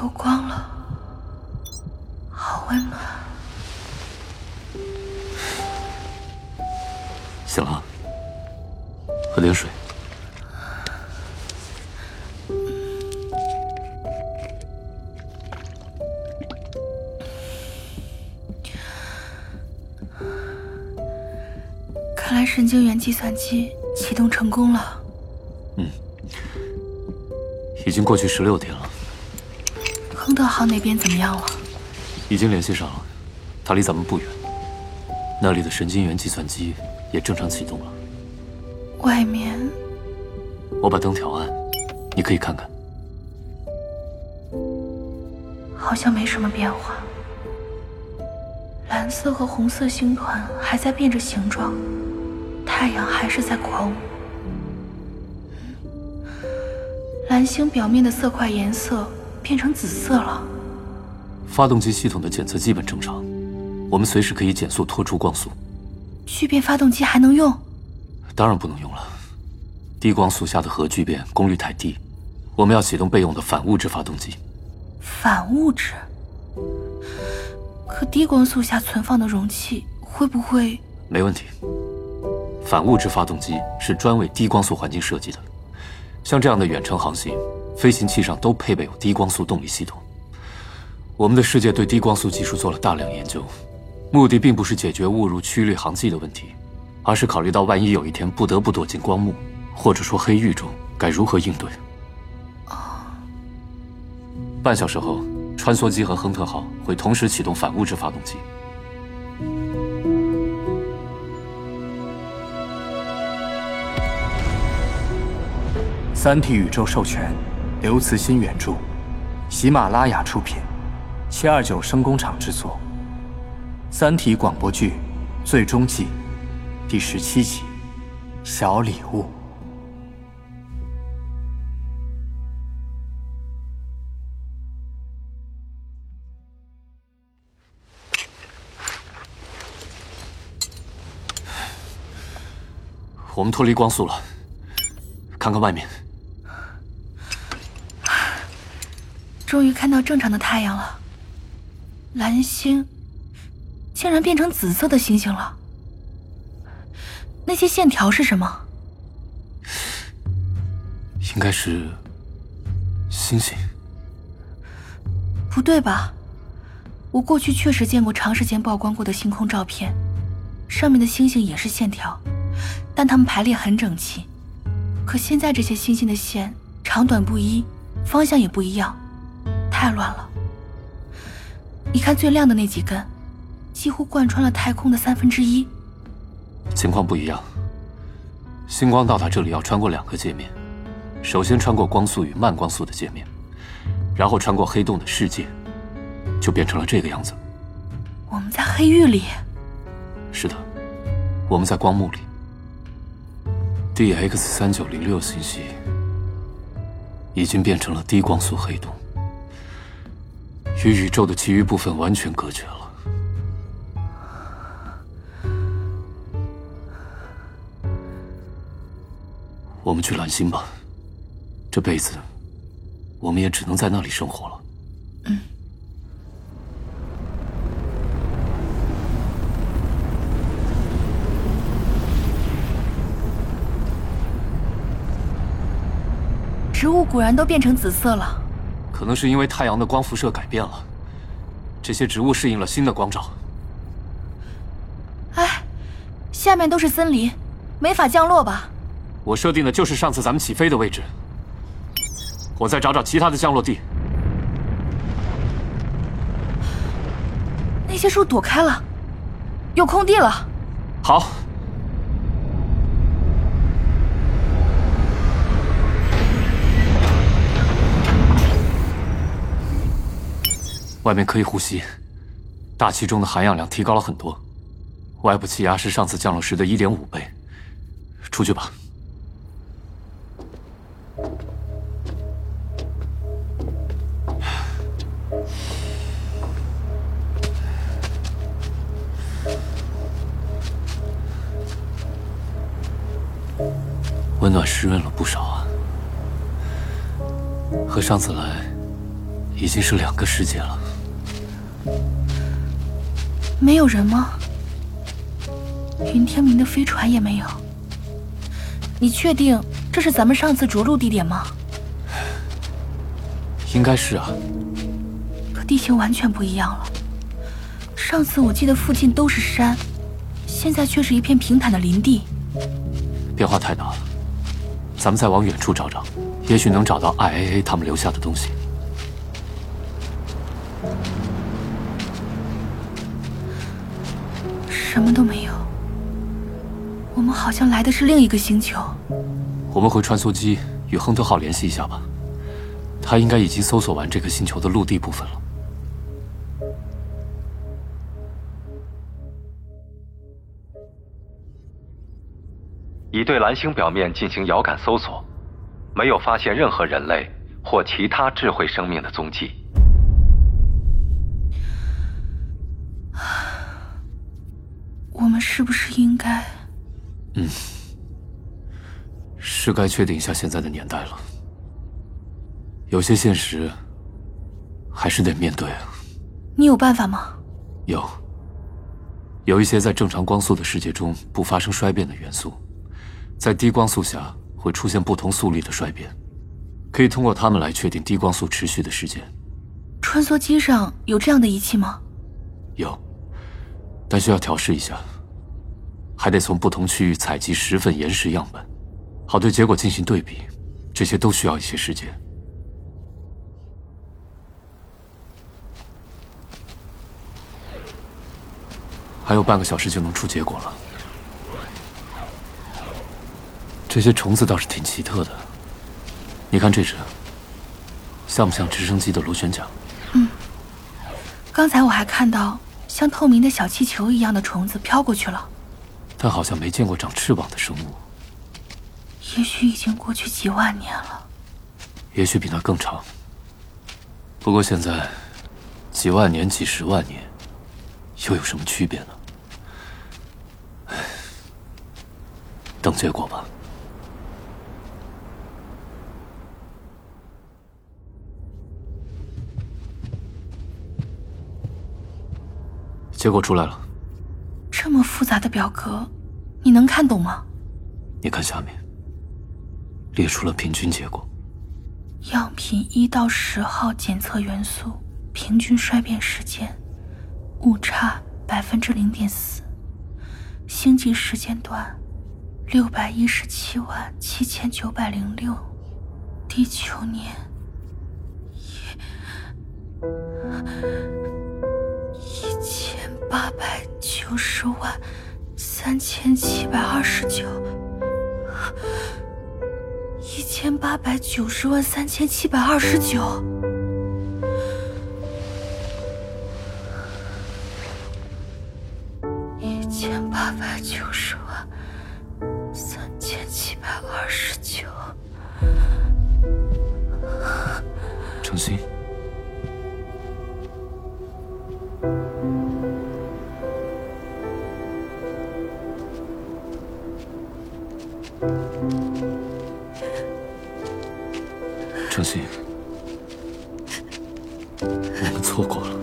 有光了，好温暖。醒了，喝点水。看来神经元计算机启动成功了。嗯，已经过去十六天了。亨特号那边怎么样了？已经联系上了，他离咱们不远。那里的神经元计算机也正常启动了。外面，我把灯调暗，你可以看看。好像没什么变化。蓝色和红色星团还在变着形状，太阳还是在狂舞。蓝星表面的色块颜色变成紫色了。发动机系统的检测基本正常，我们随时可以减速拖出光速。聚变发动机还能用？当然不能用了，低光速下的核聚变功率太低，我们要启动备用的反物质发动机。反物质？可低光速下存放的容器会不会？没问题。反物质发动机是专为低光速环境设计的，像这样的远程航行，飞行器上都配备有低光速动力系统。我们的世界对低光速技术做了大量研究，目的并不是解决误入曲率航迹的问题，而是考虑到万一有一天不得不躲进光幕，或者说黑域中，该如何应对。半小时后。穿梭机和亨特号会同时启动反物质发动机。《三体》宇宙授权，刘慈欣原著，喜马拉雅出品，七二九声工厂制作，《三体》广播剧最终季第十七集《小礼物》。我们脱离光速了，看看外面。终于看到正常的太阳了，蓝星竟然变成紫色的星星了。那些线条是什么？应该是星星。不对吧？我过去确实见过长时间曝光过的星空照片，上面的星星也是线条。但它们排列很整齐，可现在这些星星的线长短不一，方向也不一样，太乱了。你看最亮的那几根，几乎贯穿了太空的三分之一。情况不一样，星光到达这里要穿过两个界面，首先穿过光速与慢光速的界面，然后穿过黑洞的世界，就变成了这个样子。我们在黑域里。是的，我们在光幕里。D X 三九零六信息已经变成了低光速黑洞，与宇宙的其余部分完全隔绝了。我们去蓝星吧，这辈子我们也只能在那里生活了。嗯。植物果然都变成紫色了，可能是因为太阳的光辐射改变了，这些植物适应了新的光照。哎，下面都是森林，没法降落吧？我设定的就是上次咱们起飞的位置，我再找找其他的降落地。那些树躲开了，有空地了。好。外面可以呼吸，大气中的含氧量提高了很多，外部气压是上次降落时的一点五倍。出去吧。温暖湿润了不少啊，和上次来已经是两个世界了。没有人吗？云天明的飞船也没有。你确定这是咱们上次着陆地点吗？应该是啊。可地形完全不一样了。上次我记得附近都是山，现在却是一片平坦的林地。变化太大了。咱们再往远处找找，也许能找到 IAA 他们留下的东西。什么都没有。我们好像来的是另一个星球。我们回穿梭机与亨特号联系一下吧，他应该已经搜索完这个星球的陆地部分了。已对蓝星表面进行遥感搜索，没有发现任何人类或其他智慧生命的踪迹。我们是不是应该？嗯，是该确定一下现在的年代了。有些现实还是得面对啊。你有办法吗？有。有一些在正常光速的世界中不发生衰变的元素，在低光速下会出现不同速率的衰变，可以通过它们来确定低光速持续的时间。穿梭机上有这样的仪器吗？有。但需要调试一下，还得从不同区域采集十份岩石样本，好对结果进行对比，这些都需要一些时间。还有半个小时就能出结果了。这些虫子倒是挺奇特的，你看这只，像不像直升机的螺旋桨？嗯，刚才我还看到。像透明的小气球一样的虫子飘过去了，但好像没见过长翅膀的生物。也许已经过去几万年了，也许比那更长。不过现在，几万年、几十万年，又有什么区别呢？唉，等结果吧。结果出来了，这么复杂的表格，你能看懂吗？你看下面，列出了平均结果。样品一到十号检测元素平均衰变时间，误差百分之零点四，星际时间段六百一十七万七千九百零六，地球年一。八百九十万三千七百二十九，一千八百九十万三千七百二十九，一千八百九十万三千七百二十九，程心。我们错过了。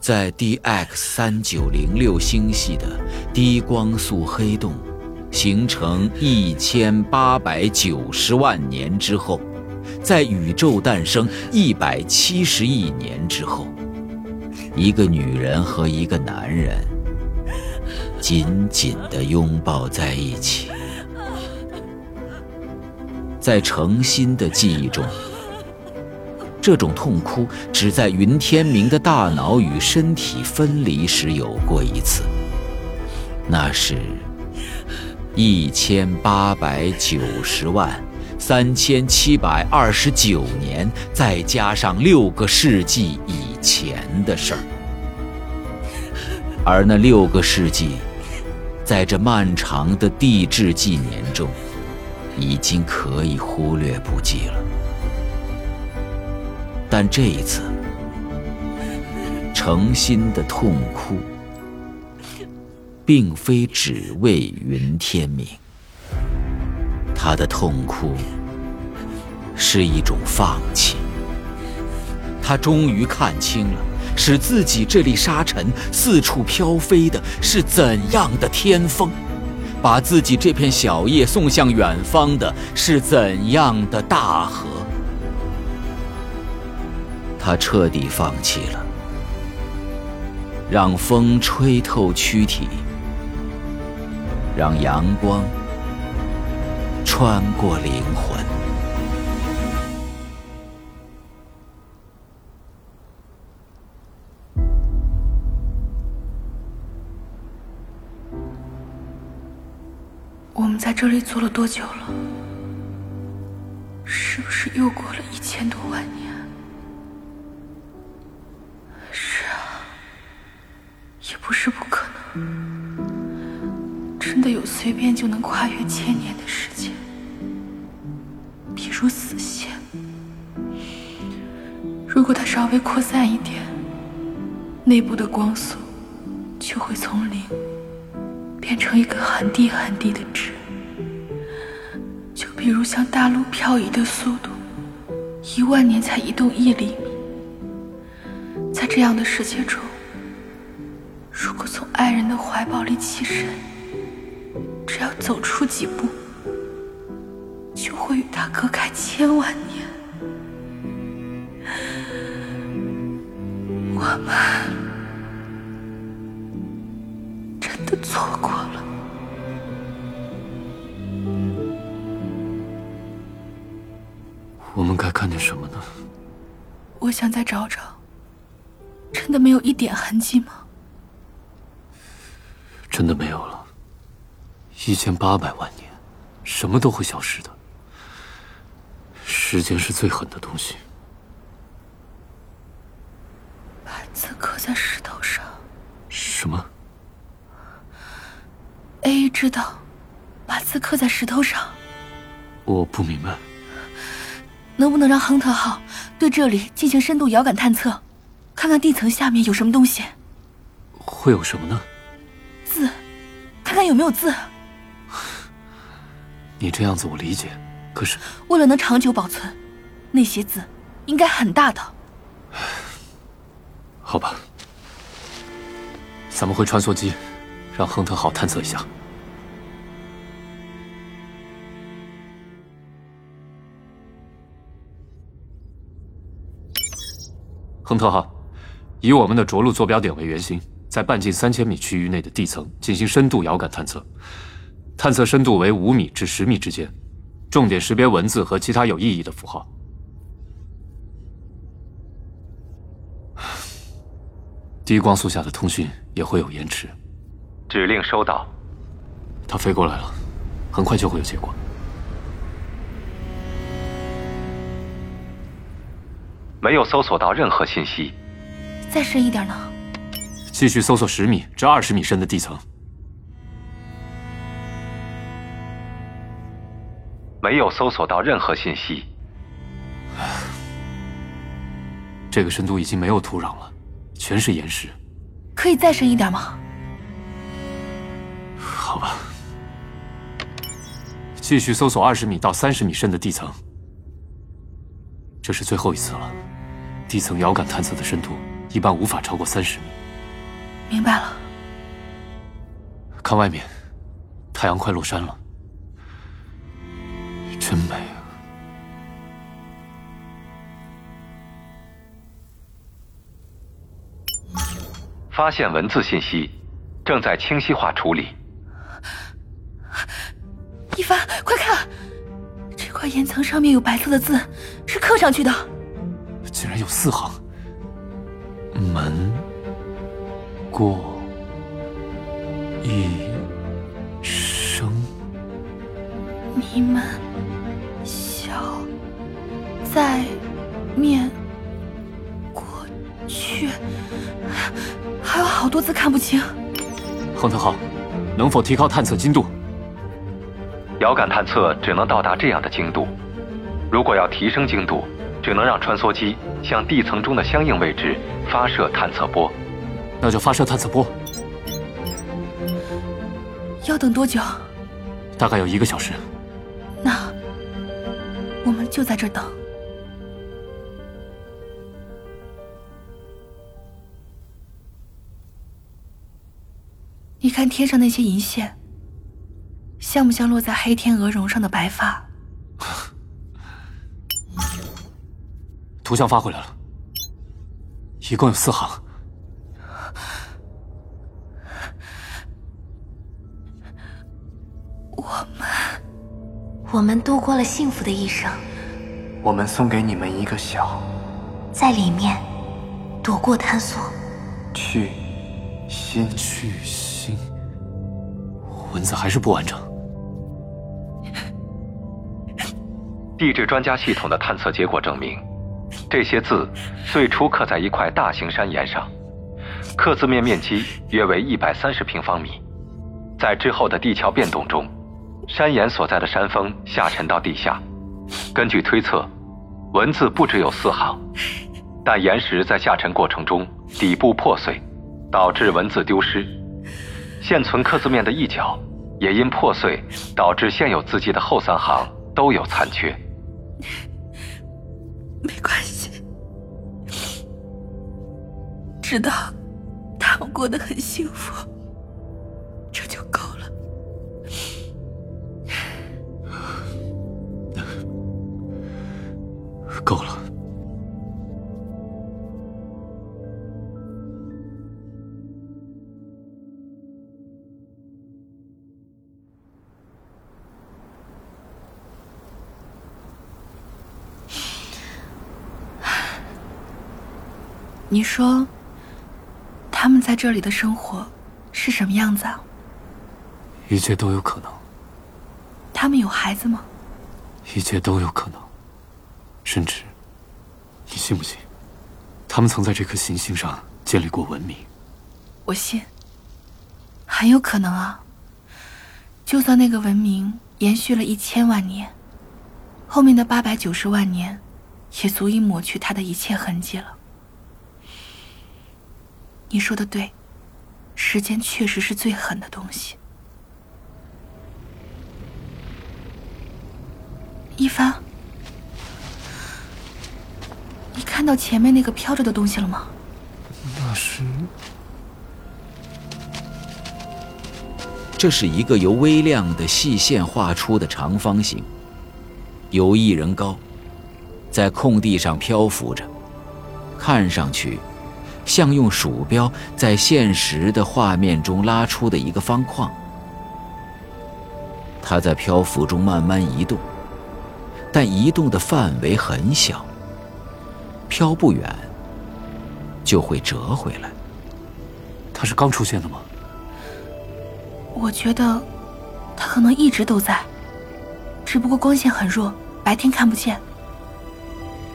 在 DX 三九零六星系的低光速黑洞形成一千八百九十万年之后，在宇宙诞生一百七十亿年之后。一个女人和一个男人紧紧地拥抱在一起，在诚心的记忆中，这种痛哭只在云天明的大脑与身体分离时有过一次。那是一千八百九十万三千七百二十九年，再加上六个世纪以前的事儿。而那六个世纪，在这漫长的地质纪年中，已经可以忽略不计了。但这一次，诚心的痛哭，并非只为云天明。他的痛哭是一种放弃。他终于看清了，使自己这粒沙尘四处飘飞的是怎样的天风，把自己这片小叶送向远方的是怎样的大河。他彻底放弃了，让风吹透躯体，让阳光穿过灵魂。我们在这里坐了多久了？是不是又过了一千多万年？是啊，也不是不可能。真的有随便就能跨越千年的时间，比如死线。如果它稍微扩散一点，内部的光速就会从零。变成一个很低很低的值，比如像大陆漂移的速度，一万年才移动一厘米。在这样的世界中，如果从爱人的怀抱里起身，只要走出几步，就会与他隔开千万年。我们真。的错过了，该干点什么呢？我想再找找，真的没有一点痕迹吗？真的没有了。一千八百万年，什么都会消失的。时间是最狠的东西。把字刻在石头上。什么？A 知道，把字刻在石头上。我不明白。能不能让亨特号对这里进行深度遥感探测，看看地层下面有什么东西？会有什么呢？字，看看有没有字。你这样子我理解，可是为了能长久保存，那些字应该很大的。好吧，咱们回穿梭机。让亨特号探测一下。亨特号，以我们的着陆坐标点为圆心，在半径三千米区域内的地层进行深度遥感探测，探测深度为五米至十米之间，重点识别文字和其他有意义的符号。低光速下的通讯也会有延迟。指令收到，它飞过来了，很快就会有结果。没有搜索到任何信息。再深一点呢？继续搜索十米至二十米深的地层。没有搜索到任何信息。这个深度已经没有土壤了，全是岩石。可以再深一点吗？好吧，继续搜索二十米到三十米深的地层。这是最后一次了。地层遥感探测的深度一般无法超过三十米。明白了。看外面，太阳快落山了，真美啊！发现文字信息，正在清晰化处理。一凡，快看，岩层上面有白色的字，是刻上去的。竟然有四行。门过一生，你们小在面过去，还有好多字看不清。亨特号，能否提高探测精度？遥感探测只能到达这样的精度，如果要提升精度，只能让穿梭机向地层中的相应位置发射探测波。那就发射探测波。要等多久？大概有一个小时。那我们就在这等。你看天上那些银线，像不像落在黑天鹅绒上的白发？图像发回来了，一共有四行。我们，我们度过了幸福的一生，我们送给你们一个小，在里面躲过探索。去心去心，文字还是不完整。地质专家系统的探测结果证明，这些字最初刻在一块大型山岩上，刻字面面积约为一百三十平方米。在之后的地壳变动中，山岩所在的山峰下沉到地下。根据推测，文字不只有四行，但岩石在下沉过程中底部破碎，导致文字丢失。现存刻字面的一角也因破碎导致现有字迹的后三行都有残缺。没关系，知道他们过得很幸福，这就够了。够了。你说，他们在这里的生活是什么样子啊？一切都有可能，他们有孩子吗？一切都有可能，甚至，你信不信，他们曾在这颗行星上建立过文明？我信，很有可能啊。就算那个文明延续了一千万年，后面的八百九十万年，也足以抹去它的一切痕迹了。你说的对，时间确实是最狠的东西。一帆，你看到前面那个飘着的东西了吗？那是，这是一个由微量的细线画出的长方形，有一人高，在空地上漂浮着，看上去。像用鼠标在现实的画面中拉出的一个方框，它在漂浮中慢慢移动，但移动的范围很小，飘不远就会折回来。它是刚出现的吗？我觉得，它可能一直都在，只不过光线很弱，白天看不见。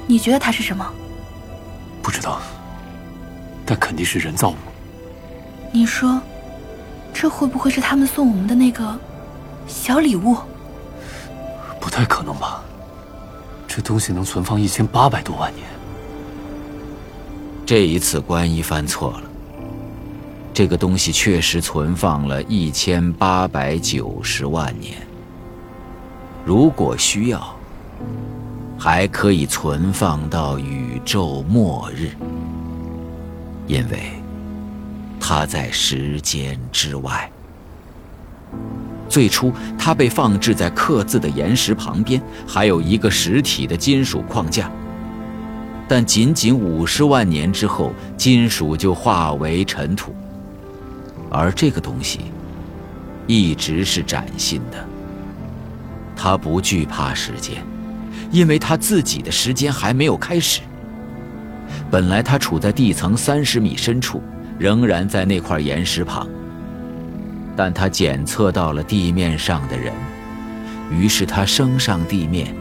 你觉得它是什么？不知道。但肯定是人造物。你说，这会不会是他们送我们的那个小礼物？不太可能吧？这东西能存放一千八百多万年。这一次关一犯错了。这个东西确实存放了一千八百九十万年。如果需要，还可以存放到宇宙末日。因为它在时间之外。最初，它被放置在刻字的岩石旁边，还有一个实体的金属框架。但仅仅五十万年之后，金属就化为尘土。而这个东西一直是崭新的。它不惧怕时间，因为它自己的时间还没有开始。本来他处在地层三十米深处，仍然在那块岩石旁。但他检测到了地面上的人，于是他升上地面。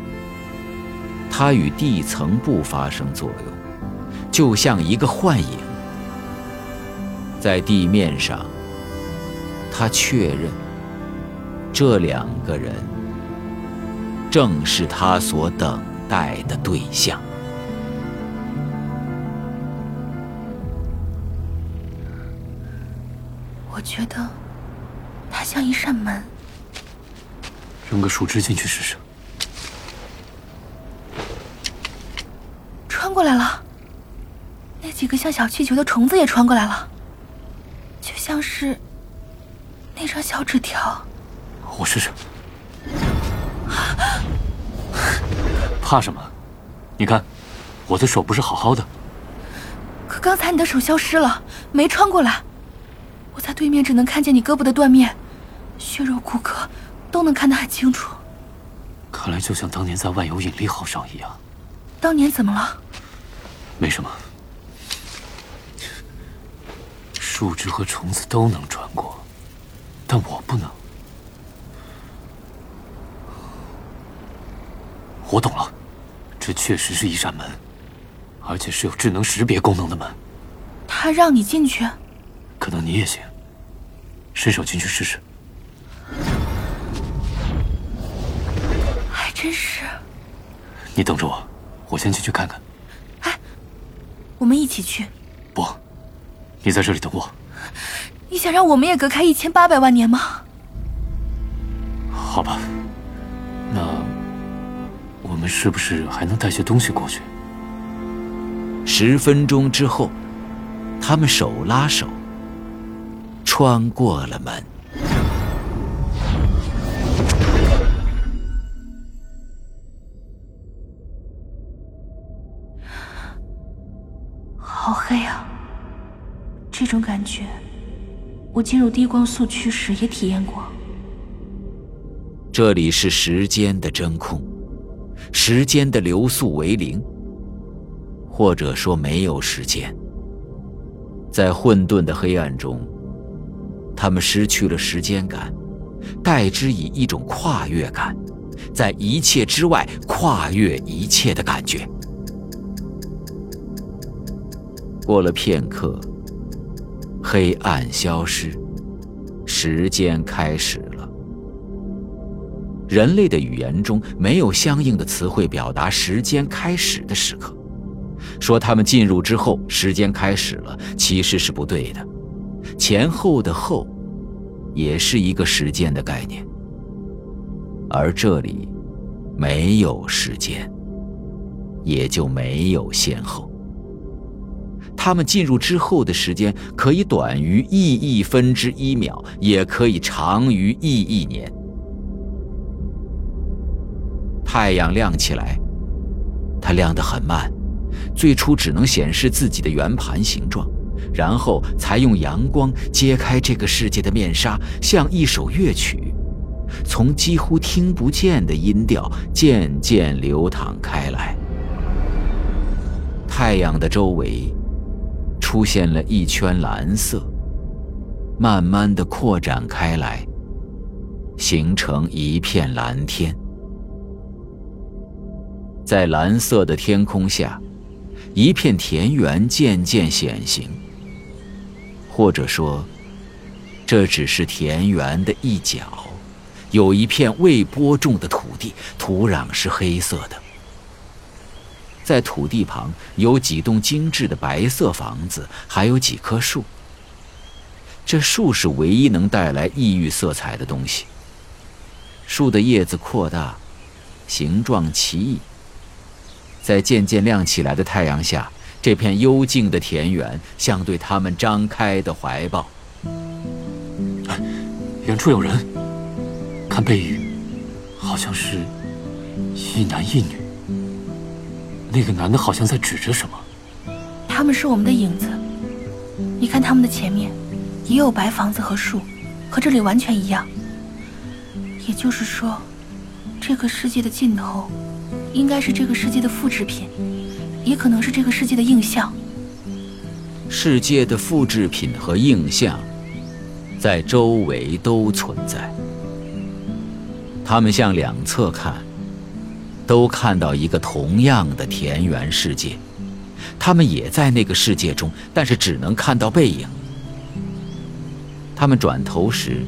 他与地层不发生作用，就像一个幻影。在地面上，他确认，这两个人正是他所等待的对象。觉得它像一扇门。扔个树枝进去试试。穿过来了。那几个像小气球的虫子也穿过来了，就像是那张小纸条。我试试。怕什么？你看，我的手不是好好的。可刚才你的手消失了，没穿过来。我在对面只能看见你胳膊的断面，血肉骨骼都能看得很清楚。看来就像当年在万有引力号上一样。当年怎么了？没什么。树枝和虫子都能穿过，但我不能。我懂了，这确实是一扇门，而且是有智能识别功能的门。他让你进去？可能你也行，伸手进去试试。还真是。你等着我，我先进去看看。哎，我们一起去。不，你在这里等我。你想让我们也隔开一千八百万年吗？好吧，那。我们是不是还能带些东西过去？十分钟之后，他们手拉手穿过了门。好黑啊！这种感觉，我进入低光速区时也体验过。这里是时间的真空。时间的流速为零，或者说没有时间。在混沌的黑暗中，他们失去了时间感，代之以一种跨越感，在一切之外跨越一切的感觉。过了片刻，黑暗消失，时间开始了。人类的语言中没有相应的词汇表达时间开始的时刻，说他们进入之后时间开始了，其实是不对的。前后的“后”也是一个时间的概念，而这里没有时间，也就没有先后。他们进入之后的时间可以短于亿亿分之一秒，也可以长于亿亿年。太阳亮起来，它亮得很慢，最初只能显示自己的圆盘形状，然后才用阳光揭开这个世界的面纱，像一首乐曲，从几乎听不见的音调渐渐流淌开来。太阳的周围出现了一圈蓝色，慢慢的扩展开来，形成一片蓝天。在蓝色的天空下，一片田园渐渐显形。或者说，这只是田园的一角，有一片未播种的土地，土壤是黑色的。在土地旁有几栋精致的白色房子，还有几棵树。这树是唯一能带来异域色彩的东西。树的叶子扩大，形状奇异。在渐渐亮起来的太阳下，这片幽静的田园像对他们张开的怀抱。远处有人，看背影，好像是一男一女。那个男的好像在指着什么。他们是我们的影子。你看他们的前面，也有白房子和树，和这里完全一样。也就是说，这个世界的尽头。应该是这个世界的复制品，也可能是这个世界的映像。世界的复制品和映像，在周围都存在。他们向两侧看，都看到一个同样的田园世界。他们也在那个世界中，但是只能看到背影。他们转头时，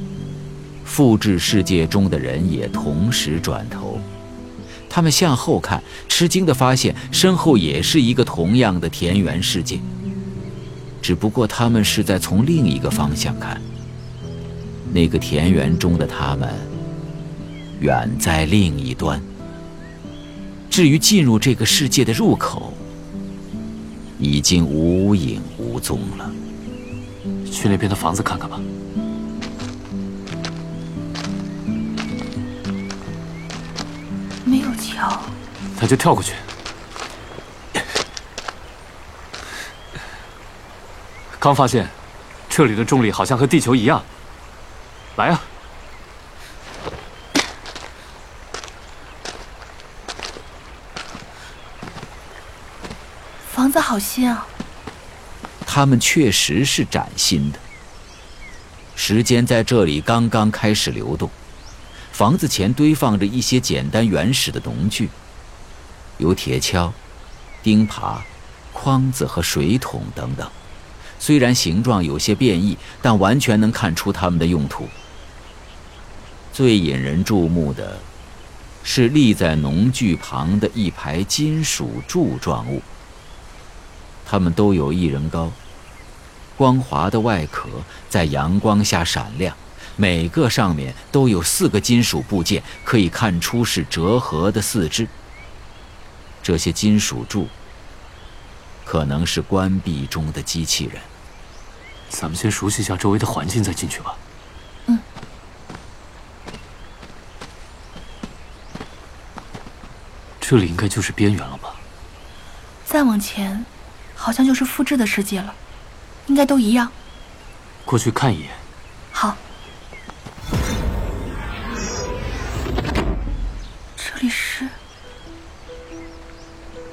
复制世界中的人也同时转头。他们向后看，吃惊地发现身后也是一个同样的田园世界，只不过他们是在从另一个方向看。那个田园中的他们，远在另一端。至于进入这个世界的入口，已经无影无踪了。去那边的房子看看吧。那就跳过去。刚发现，这里的重力好像和地球一样。来啊！房子好新啊！他们确实是崭新的。时间在这里刚刚开始流动。房子前堆放着一些简单原始的农具，有铁锹、钉耙、筐子和水桶等等。虽然形状有些变异，但完全能看出它们的用途。最引人注目的，是立在农具旁的一排金属柱状物。它们都有一人高，光滑的外壳在阳光下闪亮。每个上面都有四个金属部件，可以看出是折合的四肢。这些金属柱可能是关闭中的机器人。咱们先熟悉一下周围的环境，再进去吧。嗯。这里应该就是边缘了吧？再往前，好像就是复制的世界了，应该都一样。过去看一眼。你是。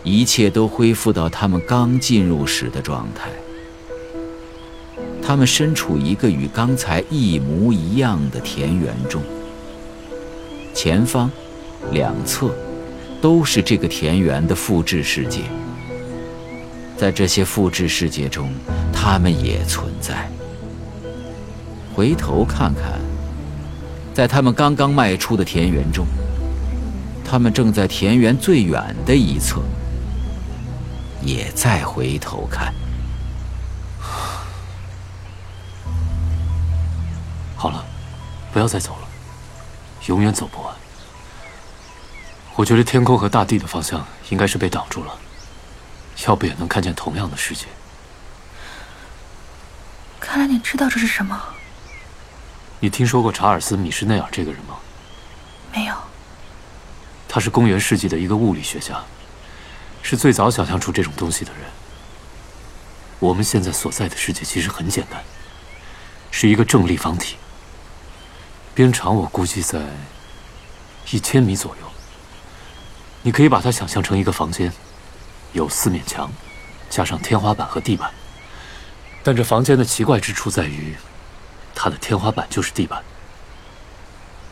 一切都恢复到他们刚进入时的状态。他们身处一个与刚才一模一样的田园中，前方、两侧都是这个田园的复制世界。在这些复制世界中，他们也存在。回头看看，在他们刚刚迈出的田园中，他们正在田园最远的一侧，也在回头看。好了，不要再走了，永远走不完。我觉得天空和大地的方向应该是被挡住了，要不也能看见同样的世界。看来你知道这是什么。你听说过查尔斯·米什内尔这个人吗？他是公元世纪的一个物理学家，是最早想象出这种东西的人。我们现在所在的世界其实很简单，是一个正立方体。边长我估计在一千米左右。你可以把它想象成一个房间，有四面墙，加上天花板和地板。但这房间的奇怪之处在于，它的天花板就是地板。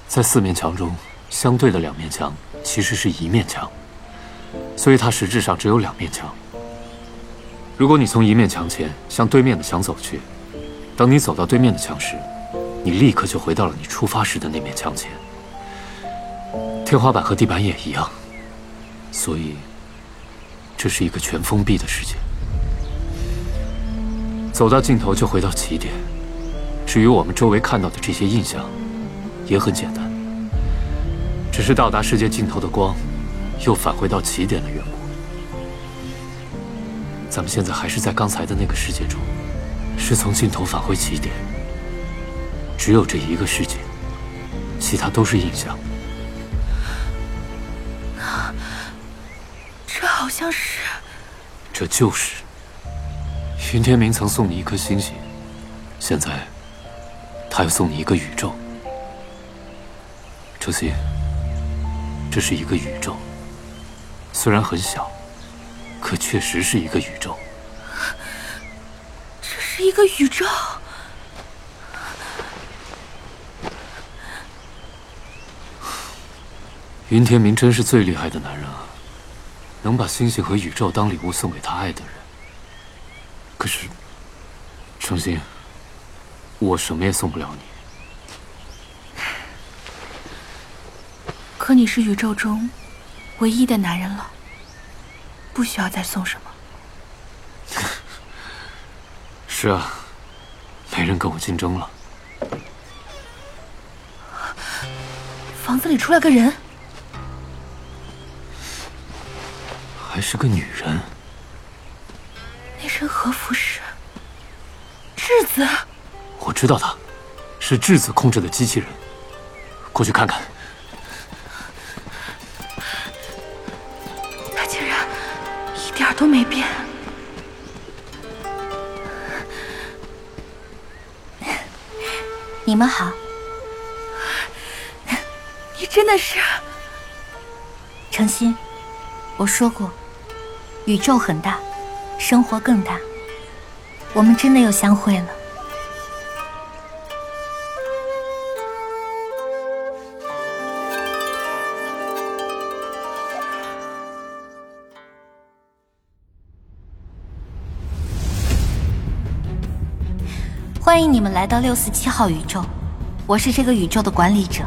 在四面墙中，相对的两面墙其实是一面墙，所以它实质上只有两面墙。如果你从一面墙前向对面的墙走去，当你走到对面的墙时，你立刻就回到了你出发时的那面墙前，天花板和地板也一样，所以这是一个全封闭的世界。走到尽头就回到起点。至于我们周围看到的这些印象，也很简单，只是到达世界尽头的光，又返回到起点的缘故。咱们现在还是在刚才的那个世界中，是从尽头返回起点。只有这一个世界，其他都是印象。这好像是……这就是云天明曾送你一颗星星，现在他又送你一个宇宙。周鑫，这是一个宇宙，虽然很小，可确实是一个宇宙。这是一个宇宙。云天明真是最厉害的男人啊，能把星星和宇宙当礼物送给他爱的人。可是，程心，我什么也送不了你。可你是宇宙中唯一的男人了，不需要再送什么。是啊，没人跟我竞争了。房子里出来个人，还是个女人。那身和服是质子。我知道他，是质子控制的机器人。过去看看。说过，宇宙很大，生活更大，我们真的又相会了。欢迎你们来到六四七号宇宙，我是这个宇宙的管理者。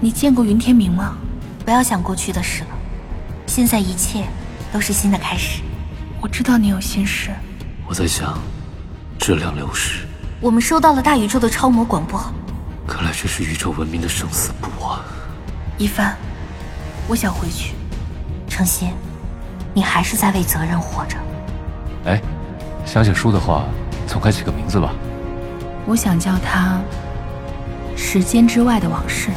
你见过云天明吗？不要想过去的事了，现在一切都是新的开始。我知道你有心事。我在想，质量流失。我们收到了大宇宙的超模广播。看来这是宇宙文明的生死簿啊！一帆，我想回去。程心，你还是在为责任活着。哎，想写书的话，总该起个名字吧？我想叫它《时间之外的往事》。